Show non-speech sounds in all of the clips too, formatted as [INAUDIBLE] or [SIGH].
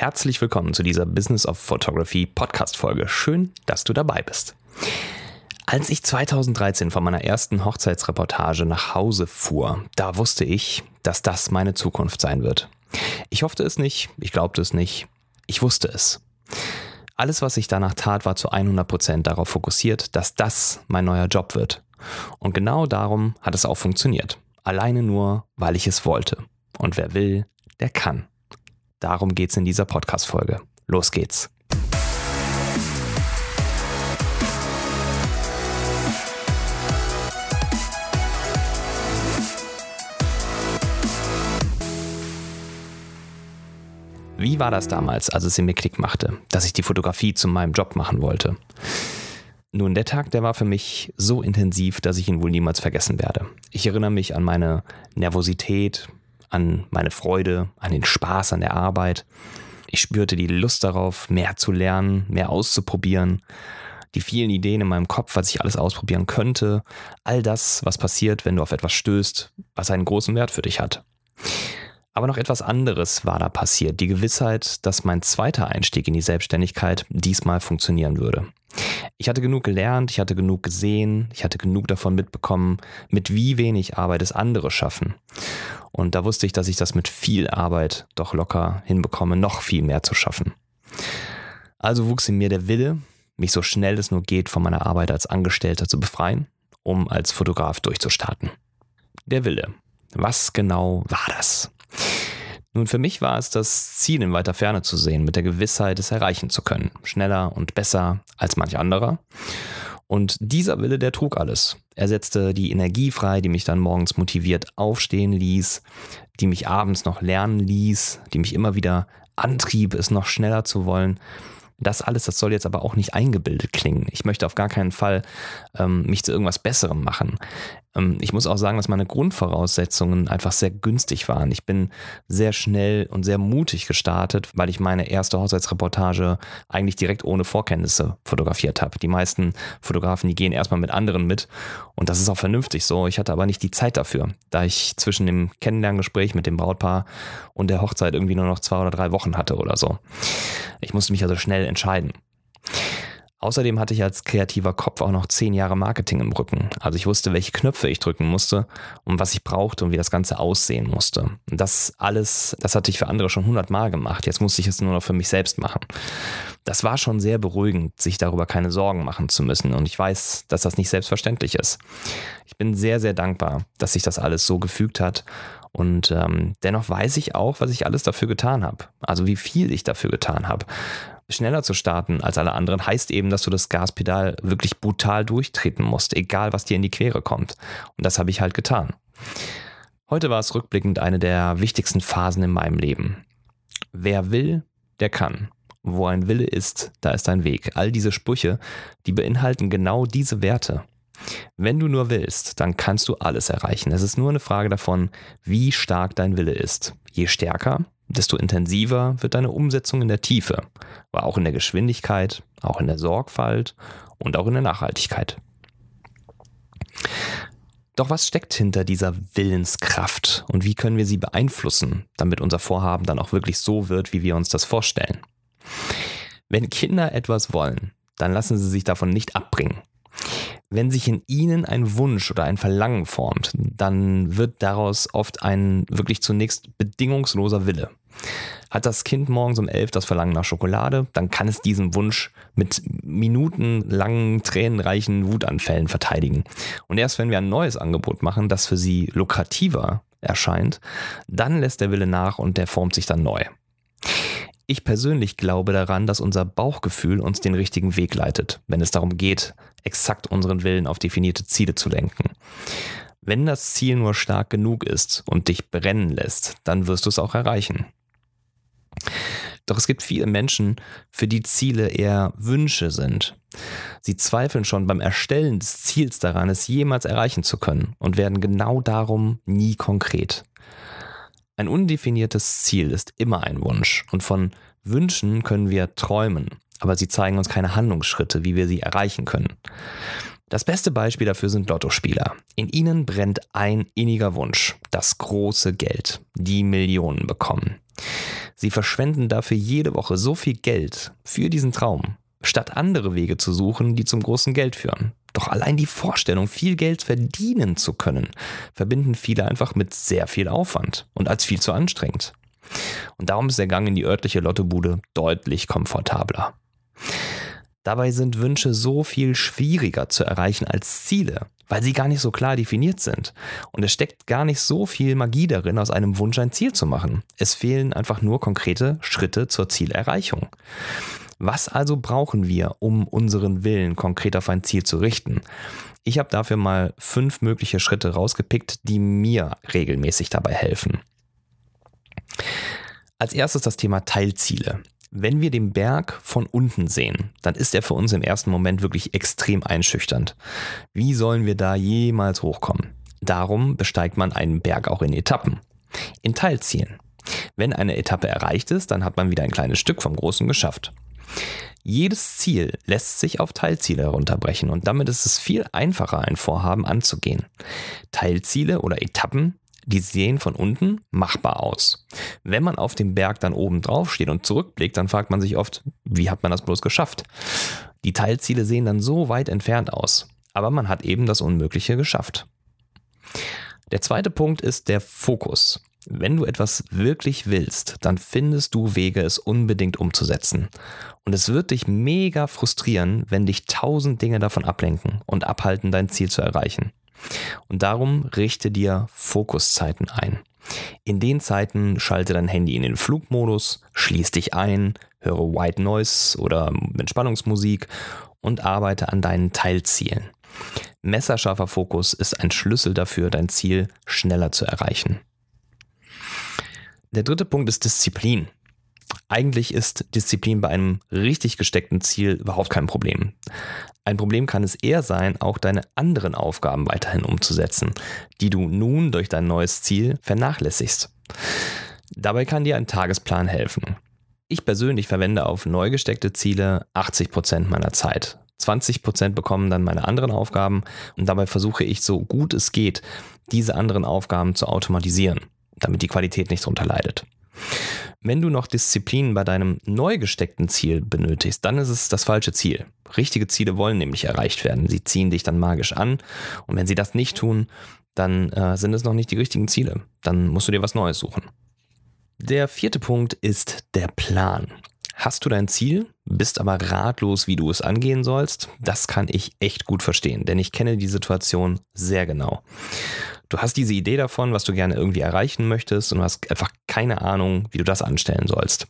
Herzlich willkommen zu dieser Business of Photography Podcast-Folge. Schön, dass du dabei bist. Als ich 2013 von meiner ersten Hochzeitsreportage nach Hause fuhr, da wusste ich, dass das meine Zukunft sein wird. Ich hoffte es nicht, ich glaubte es nicht, ich wusste es. Alles, was ich danach tat, war zu 100 Prozent darauf fokussiert, dass das mein neuer Job wird. Und genau darum hat es auch funktioniert. Alleine nur, weil ich es wollte. Und wer will, der kann. Darum geht's in dieser Podcast-Folge. Los geht's. Wie war das damals, als es in mir Klick machte, dass ich die Fotografie zu meinem Job machen wollte? Nun, der Tag, der war für mich so intensiv, dass ich ihn wohl niemals vergessen werde. Ich erinnere mich an meine Nervosität, an meine Freude, an den Spaß an der Arbeit. Ich spürte die Lust darauf, mehr zu lernen, mehr auszuprobieren, die vielen Ideen in meinem Kopf, was ich alles ausprobieren könnte, all das, was passiert, wenn du auf etwas stößt, was einen großen Wert für dich hat. Aber noch etwas anderes war da passiert, die Gewissheit, dass mein zweiter Einstieg in die Selbstständigkeit diesmal funktionieren würde. Ich hatte genug gelernt, ich hatte genug gesehen, ich hatte genug davon mitbekommen, mit wie wenig Arbeit es andere schaffen. Und da wusste ich, dass ich das mit viel Arbeit doch locker hinbekomme, noch viel mehr zu schaffen. Also wuchs in mir der Wille, mich so schnell es nur geht von meiner Arbeit als Angestellter zu befreien, um als Fotograf durchzustarten. Der Wille. Was genau war das? Nun, für mich war es das Ziel in weiter Ferne zu sehen, mit der Gewissheit, es erreichen zu können. Schneller und besser als manch anderer. Und dieser Wille, der trug alles. Er setzte die Energie frei, die mich dann morgens motiviert aufstehen ließ, die mich abends noch lernen ließ, die mich immer wieder antrieb, es noch schneller zu wollen. Das alles, das soll jetzt aber auch nicht eingebildet klingen. Ich möchte auf gar keinen Fall ähm, mich zu irgendwas Besserem machen. Ähm, ich muss auch sagen, dass meine Grundvoraussetzungen einfach sehr günstig waren. Ich bin sehr schnell und sehr mutig gestartet, weil ich meine erste Hochzeitsreportage eigentlich direkt ohne Vorkenntnisse fotografiert habe. Die meisten Fotografen, die gehen erstmal mit anderen mit und das ist auch vernünftig so. Ich hatte aber nicht die Zeit dafür, da ich zwischen dem Kennenlerngespräch mit dem Brautpaar und der Hochzeit irgendwie nur noch zwei oder drei Wochen hatte oder so. Ich musste mich also schnell entscheiden. Außerdem hatte ich als kreativer Kopf auch noch zehn Jahre Marketing im Rücken. Also ich wusste, welche Knöpfe ich drücken musste und was ich brauchte und wie das Ganze aussehen musste. Und das alles, das hatte ich für andere schon hundertmal gemacht. Jetzt musste ich es nur noch für mich selbst machen. Das war schon sehr beruhigend, sich darüber keine Sorgen machen zu müssen. Und ich weiß, dass das nicht selbstverständlich ist. Ich bin sehr, sehr dankbar, dass sich das alles so gefügt hat. Und ähm, dennoch weiß ich auch, was ich alles dafür getan habe. Also wie viel ich dafür getan habe schneller zu starten als alle anderen, heißt eben, dass du das Gaspedal wirklich brutal durchtreten musst, egal was dir in die Quere kommt. Und das habe ich halt getan. Heute war es rückblickend eine der wichtigsten Phasen in meinem Leben. Wer will, der kann. Wo ein Wille ist, da ist ein Weg. All diese Sprüche, die beinhalten genau diese Werte. Wenn du nur willst, dann kannst du alles erreichen. Es ist nur eine Frage davon, wie stark dein Wille ist. Je stärker, desto intensiver wird deine Umsetzung in der Tiefe, aber auch in der Geschwindigkeit, auch in der Sorgfalt und auch in der Nachhaltigkeit. Doch was steckt hinter dieser Willenskraft und wie können wir sie beeinflussen, damit unser Vorhaben dann auch wirklich so wird, wie wir uns das vorstellen? Wenn Kinder etwas wollen, dann lassen sie sich davon nicht abbringen. Wenn sich in ihnen ein Wunsch oder ein Verlangen formt, dann wird daraus oft ein wirklich zunächst bedingungsloser Wille. Hat das Kind morgens um elf das Verlangen nach Schokolade, dann kann es diesen Wunsch mit minutenlangen, tränenreichen Wutanfällen verteidigen. Und erst wenn wir ein neues Angebot machen, das für sie lukrativer erscheint, dann lässt der Wille nach und der formt sich dann neu. Ich persönlich glaube daran, dass unser Bauchgefühl uns den richtigen Weg leitet, wenn es darum geht, exakt unseren Willen auf definierte Ziele zu lenken. Wenn das Ziel nur stark genug ist und dich brennen lässt, dann wirst du es auch erreichen. Doch es gibt viele Menschen, für die Ziele eher Wünsche sind. Sie zweifeln schon beim Erstellen des Ziels daran, es jemals erreichen zu können und werden genau darum nie konkret. Ein undefiniertes Ziel ist immer ein Wunsch und von Wünschen können wir träumen, aber sie zeigen uns keine Handlungsschritte, wie wir sie erreichen können. Das beste Beispiel dafür sind Lottospieler. In ihnen brennt ein inniger Wunsch, das große Geld, die Millionen bekommen. Sie verschwenden dafür jede Woche so viel Geld für diesen Traum, statt andere Wege zu suchen, die zum großen Geld führen. Doch allein die Vorstellung, viel Geld verdienen zu können, verbinden viele einfach mit sehr viel Aufwand und als viel zu anstrengend. Und darum ist der Gang in die örtliche Lottobude deutlich komfortabler. Dabei sind Wünsche so viel schwieriger zu erreichen als Ziele, weil sie gar nicht so klar definiert sind. Und es steckt gar nicht so viel Magie darin, aus einem Wunsch ein Ziel zu machen. Es fehlen einfach nur konkrete Schritte zur Zielerreichung. Was also brauchen wir, um unseren Willen konkret auf ein Ziel zu richten? Ich habe dafür mal fünf mögliche Schritte rausgepickt, die mir regelmäßig dabei helfen. Als erstes das Thema Teilziele. Wenn wir den Berg von unten sehen, dann ist er für uns im ersten Moment wirklich extrem einschüchternd. Wie sollen wir da jemals hochkommen? Darum besteigt man einen Berg auch in Etappen, in Teilzielen. Wenn eine Etappe erreicht ist, dann hat man wieder ein kleines Stück vom Großen geschafft. Jedes Ziel lässt sich auf Teilziele herunterbrechen und damit ist es viel einfacher, ein Vorhaben anzugehen. Teilziele oder Etappen, die sehen von unten machbar aus. Wenn man auf dem Berg dann oben drauf steht und zurückblickt, dann fragt man sich oft, wie hat man das bloß geschafft? Die Teilziele sehen dann so weit entfernt aus, aber man hat eben das Unmögliche geschafft. Der zweite Punkt ist der Fokus. Wenn du etwas wirklich willst, dann findest du Wege, es unbedingt umzusetzen. Und es wird dich mega frustrieren, wenn dich tausend Dinge davon ablenken und abhalten, dein Ziel zu erreichen. Und darum richte dir Fokuszeiten ein. In den Zeiten schalte dein Handy in den Flugmodus, schließ dich ein, höre White Noise oder Entspannungsmusik und arbeite an deinen Teilzielen. Messerscharfer Fokus ist ein Schlüssel dafür, dein Ziel schneller zu erreichen. Der dritte Punkt ist Disziplin. Eigentlich ist Disziplin bei einem richtig gesteckten Ziel überhaupt kein Problem. Ein Problem kann es eher sein, auch deine anderen Aufgaben weiterhin umzusetzen, die du nun durch dein neues Ziel vernachlässigst. Dabei kann dir ein Tagesplan helfen. Ich persönlich verwende auf neu gesteckte Ziele 80 Prozent meiner Zeit. 20 Prozent bekommen dann meine anderen Aufgaben und dabei versuche ich so gut es geht, diese anderen Aufgaben zu automatisieren damit die Qualität nicht drunter leidet. Wenn du noch Disziplin bei deinem neu gesteckten Ziel benötigst, dann ist es das falsche Ziel. Richtige Ziele wollen nämlich erreicht werden. Sie ziehen dich dann magisch an. Und wenn sie das nicht tun, dann äh, sind es noch nicht die richtigen Ziele. Dann musst du dir was Neues suchen. Der vierte Punkt ist der Plan. Hast du dein Ziel, bist aber ratlos, wie du es angehen sollst? Das kann ich echt gut verstehen, denn ich kenne die Situation sehr genau. Du hast diese Idee davon, was du gerne irgendwie erreichen möchtest und du hast einfach keine Ahnung, wie du das anstellen sollst.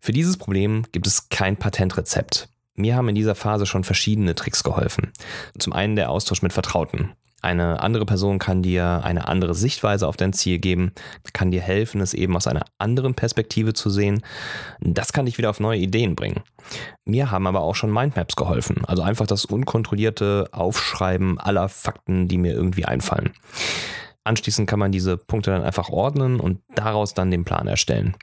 Für dieses Problem gibt es kein Patentrezept. Mir haben in dieser Phase schon verschiedene Tricks geholfen. Zum einen der Austausch mit Vertrauten. Eine andere Person kann dir eine andere Sichtweise auf dein Ziel geben, kann dir helfen, es eben aus einer anderen Perspektive zu sehen. Das kann dich wieder auf neue Ideen bringen. Mir haben aber auch schon Mindmaps geholfen, also einfach das unkontrollierte Aufschreiben aller Fakten, die mir irgendwie einfallen. Anschließend kann man diese Punkte dann einfach ordnen und daraus dann den Plan erstellen.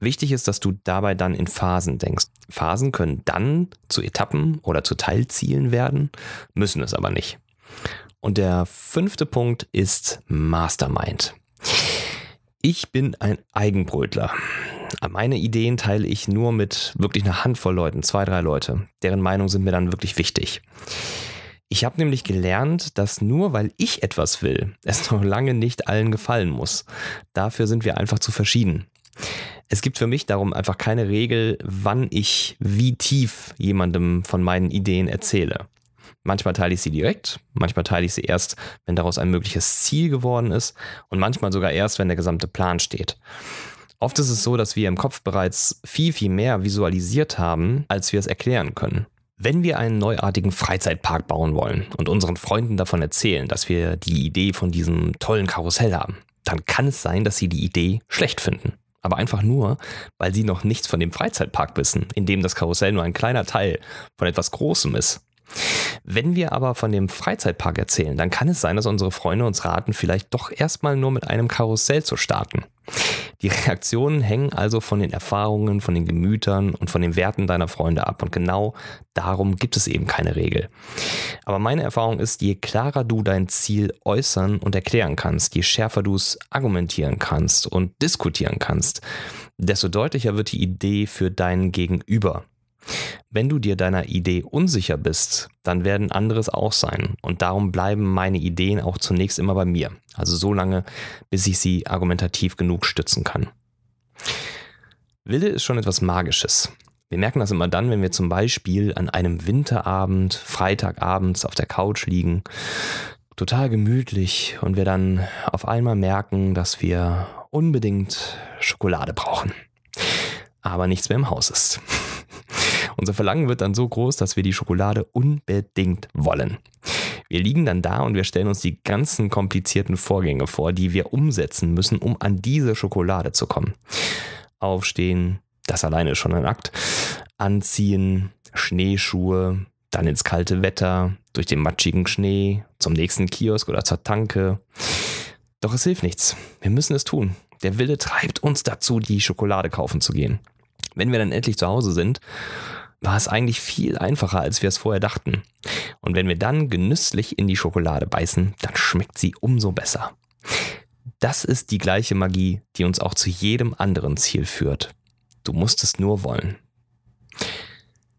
Wichtig ist, dass du dabei dann in Phasen denkst. Phasen können dann zu Etappen oder zu Teilzielen werden, müssen es aber nicht. Und der fünfte Punkt ist Mastermind. Ich bin ein Eigenbrötler. Meine Ideen teile ich nur mit wirklich einer Handvoll Leuten, zwei, drei Leute. Deren Meinung sind mir dann wirklich wichtig. Ich habe nämlich gelernt, dass nur weil ich etwas will, [LAUGHS] es noch lange nicht allen gefallen muss. Dafür sind wir einfach zu verschieden. Es gibt für mich darum einfach keine Regel, wann ich wie tief jemandem von meinen Ideen erzähle. Manchmal teile ich sie direkt, manchmal teile ich sie erst, wenn daraus ein mögliches Ziel geworden ist und manchmal sogar erst, wenn der gesamte Plan steht. Oft ist es so, dass wir im Kopf bereits viel, viel mehr visualisiert haben, als wir es erklären können. Wenn wir einen neuartigen Freizeitpark bauen wollen und unseren Freunden davon erzählen, dass wir die Idee von diesem tollen Karussell haben, dann kann es sein, dass sie die Idee schlecht finden. Aber einfach nur, weil sie noch nichts von dem Freizeitpark wissen, in dem das Karussell nur ein kleiner Teil von etwas Großem ist. Wenn wir aber von dem Freizeitpark erzählen, dann kann es sein, dass unsere Freunde uns raten, vielleicht doch erstmal nur mit einem Karussell zu starten. Die Reaktionen hängen also von den Erfahrungen, von den Gemütern und von den Werten deiner Freunde ab. Und genau darum gibt es eben keine Regel. Aber meine Erfahrung ist, je klarer du dein Ziel äußern und erklären kannst, je schärfer du es argumentieren kannst und diskutieren kannst, desto deutlicher wird die Idee für deinen Gegenüber. Wenn du dir deiner Idee unsicher bist, dann werden anderes auch sein. Und darum bleiben meine Ideen auch zunächst immer bei mir. Also so lange, bis ich sie argumentativ genug stützen kann. Wille ist schon etwas Magisches. Wir merken das immer dann, wenn wir zum Beispiel an einem Winterabend, Freitagabends auf der Couch liegen, total gemütlich und wir dann auf einmal merken, dass wir unbedingt Schokolade brauchen. Aber nichts mehr im Haus ist. Unser Verlangen wird dann so groß, dass wir die Schokolade unbedingt wollen. Wir liegen dann da und wir stellen uns die ganzen komplizierten Vorgänge vor, die wir umsetzen müssen, um an diese Schokolade zu kommen. Aufstehen, das alleine ist schon ein Akt. Anziehen, Schneeschuhe, dann ins kalte Wetter, durch den matschigen Schnee, zum nächsten Kiosk oder zur Tanke. Doch es hilft nichts. Wir müssen es tun. Der Wille treibt uns dazu, die Schokolade kaufen zu gehen. Wenn wir dann endlich zu Hause sind, war es eigentlich viel einfacher, als wir es vorher dachten. Und wenn wir dann genüsslich in die Schokolade beißen, dann schmeckt sie umso besser. Das ist die gleiche Magie, die uns auch zu jedem anderen Ziel führt. Du musst es nur wollen.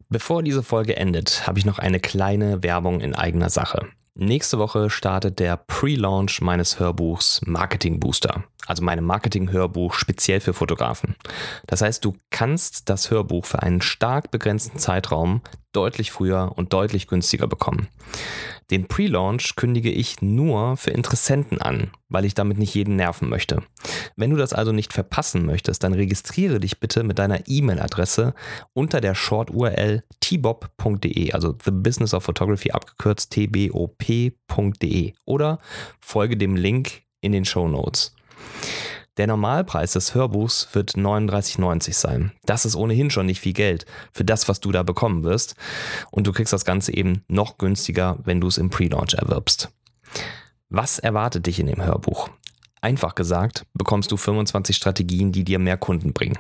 Bevor diese Folge endet, habe ich noch eine kleine Werbung in eigener Sache. Nächste Woche startet der Pre-Launch meines Hörbuchs Marketing Booster, also meinem Marketing-Hörbuch speziell für Fotografen. Das heißt, du kannst das Hörbuch für einen stark begrenzten Zeitraum deutlich früher und deutlich günstiger bekommen. Den Pre-Launch kündige ich nur für Interessenten an, weil ich damit nicht jeden nerven möchte. Wenn du das also nicht verpassen möchtest, dann registriere dich bitte mit deiner E-Mail-Adresse unter der Short-URL tbob.de, also The Business of Photography abgekürzt tbop.de oder folge dem Link in den Show Notes. Der Normalpreis des Hörbuchs wird 39,90 sein. Das ist ohnehin schon nicht viel Geld für das, was du da bekommen wirst. Und du kriegst das Ganze eben noch günstiger, wenn du es im Pre-Launch erwirbst. Was erwartet dich in dem Hörbuch? Einfach gesagt, bekommst du 25 Strategien, die dir mehr Kunden bringen.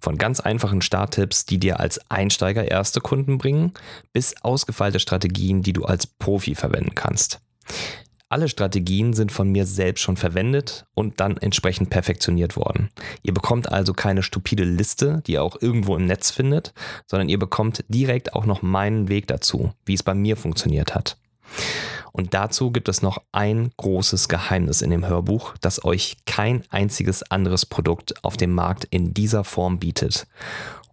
Von ganz einfachen Starttipps, die dir als Einsteiger erste Kunden bringen, bis ausgefeilte Strategien, die du als Profi verwenden kannst. Alle Strategien sind von mir selbst schon verwendet und dann entsprechend perfektioniert worden. Ihr bekommt also keine stupide Liste, die ihr auch irgendwo im Netz findet, sondern ihr bekommt direkt auch noch meinen Weg dazu, wie es bei mir funktioniert hat. Und dazu gibt es noch ein großes Geheimnis in dem Hörbuch, das euch kein einziges anderes Produkt auf dem Markt in dieser Form bietet.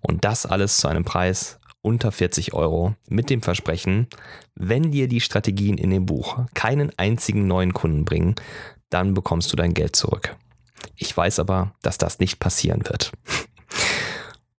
Und das alles zu einem Preis unter 40 Euro mit dem Versprechen, wenn dir die Strategien in dem Buch keinen einzigen neuen Kunden bringen, dann bekommst du dein Geld zurück. Ich weiß aber, dass das nicht passieren wird.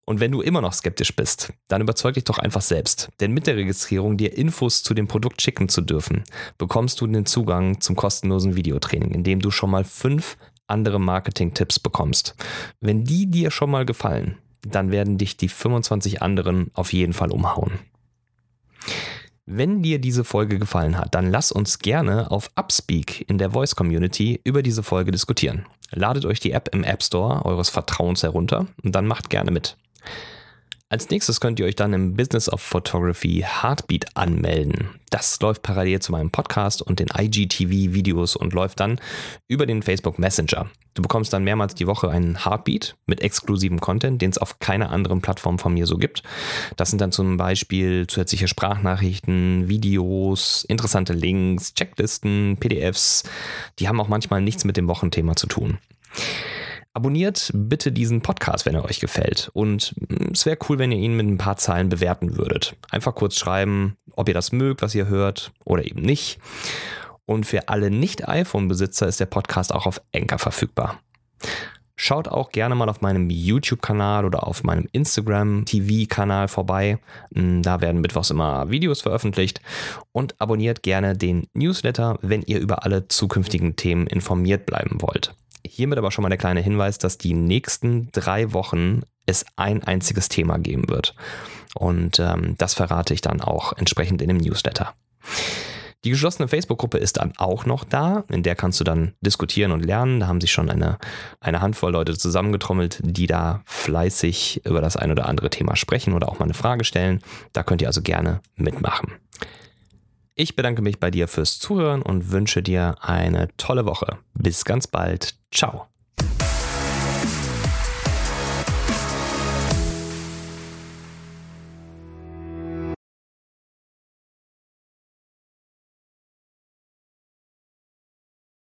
Und wenn du immer noch skeptisch bist, dann überzeug dich doch einfach selbst. Denn mit der Registrierung, dir Infos zu dem Produkt schicken zu dürfen, bekommst du den Zugang zum kostenlosen Videotraining, in dem du schon mal fünf andere Marketing-Tipps bekommst. Wenn die dir schon mal gefallen, dann werden dich die 25 anderen auf jeden Fall umhauen. Wenn dir diese Folge gefallen hat, dann lass uns gerne auf Upspeak in der Voice Community über diese Folge diskutieren. Ladet euch die App im App Store eures Vertrauens herunter und dann macht gerne mit. Als nächstes könnt ihr euch dann im Business of Photography Heartbeat anmelden. Das läuft parallel zu meinem Podcast und den IGTV-Videos und läuft dann über den Facebook Messenger. Du bekommst dann mehrmals die Woche einen Heartbeat mit exklusivem Content, den es auf keiner anderen Plattform von mir so gibt. Das sind dann zum Beispiel zusätzliche Sprachnachrichten, Videos, interessante Links, Checklisten, PDFs. Die haben auch manchmal nichts mit dem Wochenthema zu tun. Abonniert bitte diesen Podcast, wenn er euch gefällt. Und es wäre cool, wenn ihr ihn mit ein paar Zeilen bewerten würdet. Einfach kurz schreiben, ob ihr das mögt, was ihr hört oder eben nicht. Und für alle Nicht-iPhone-Besitzer ist der Podcast auch auf Anchor verfügbar. Schaut auch gerne mal auf meinem YouTube-Kanal oder auf meinem Instagram-TV-Kanal vorbei. Mm, da werden mittwochs immer Videos veröffentlicht. Und abonniert gerne den Newsletter, wenn ihr über alle zukünftigen Themen informiert bleiben wollt. Hiermit aber schon mal der kleine Hinweis, dass die nächsten drei Wochen es ein einziges Thema geben wird. Und ähm, das verrate ich dann auch entsprechend in dem Newsletter. Die geschlossene Facebook-Gruppe ist dann auch noch da, in der kannst du dann diskutieren und lernen. Da haben sich schon eine, eine Handvoll Leute zusammengetrommelt, die da fleißig über das ein oder andere Thema sprechen oder auch mal eine Frage stellen. Da könnt ihr also gerne mitmachen. Ich bedanke mich bei dir fürs Zuhören und wünsche dir eine tolle Woche. Bis ganz bald. Ciao.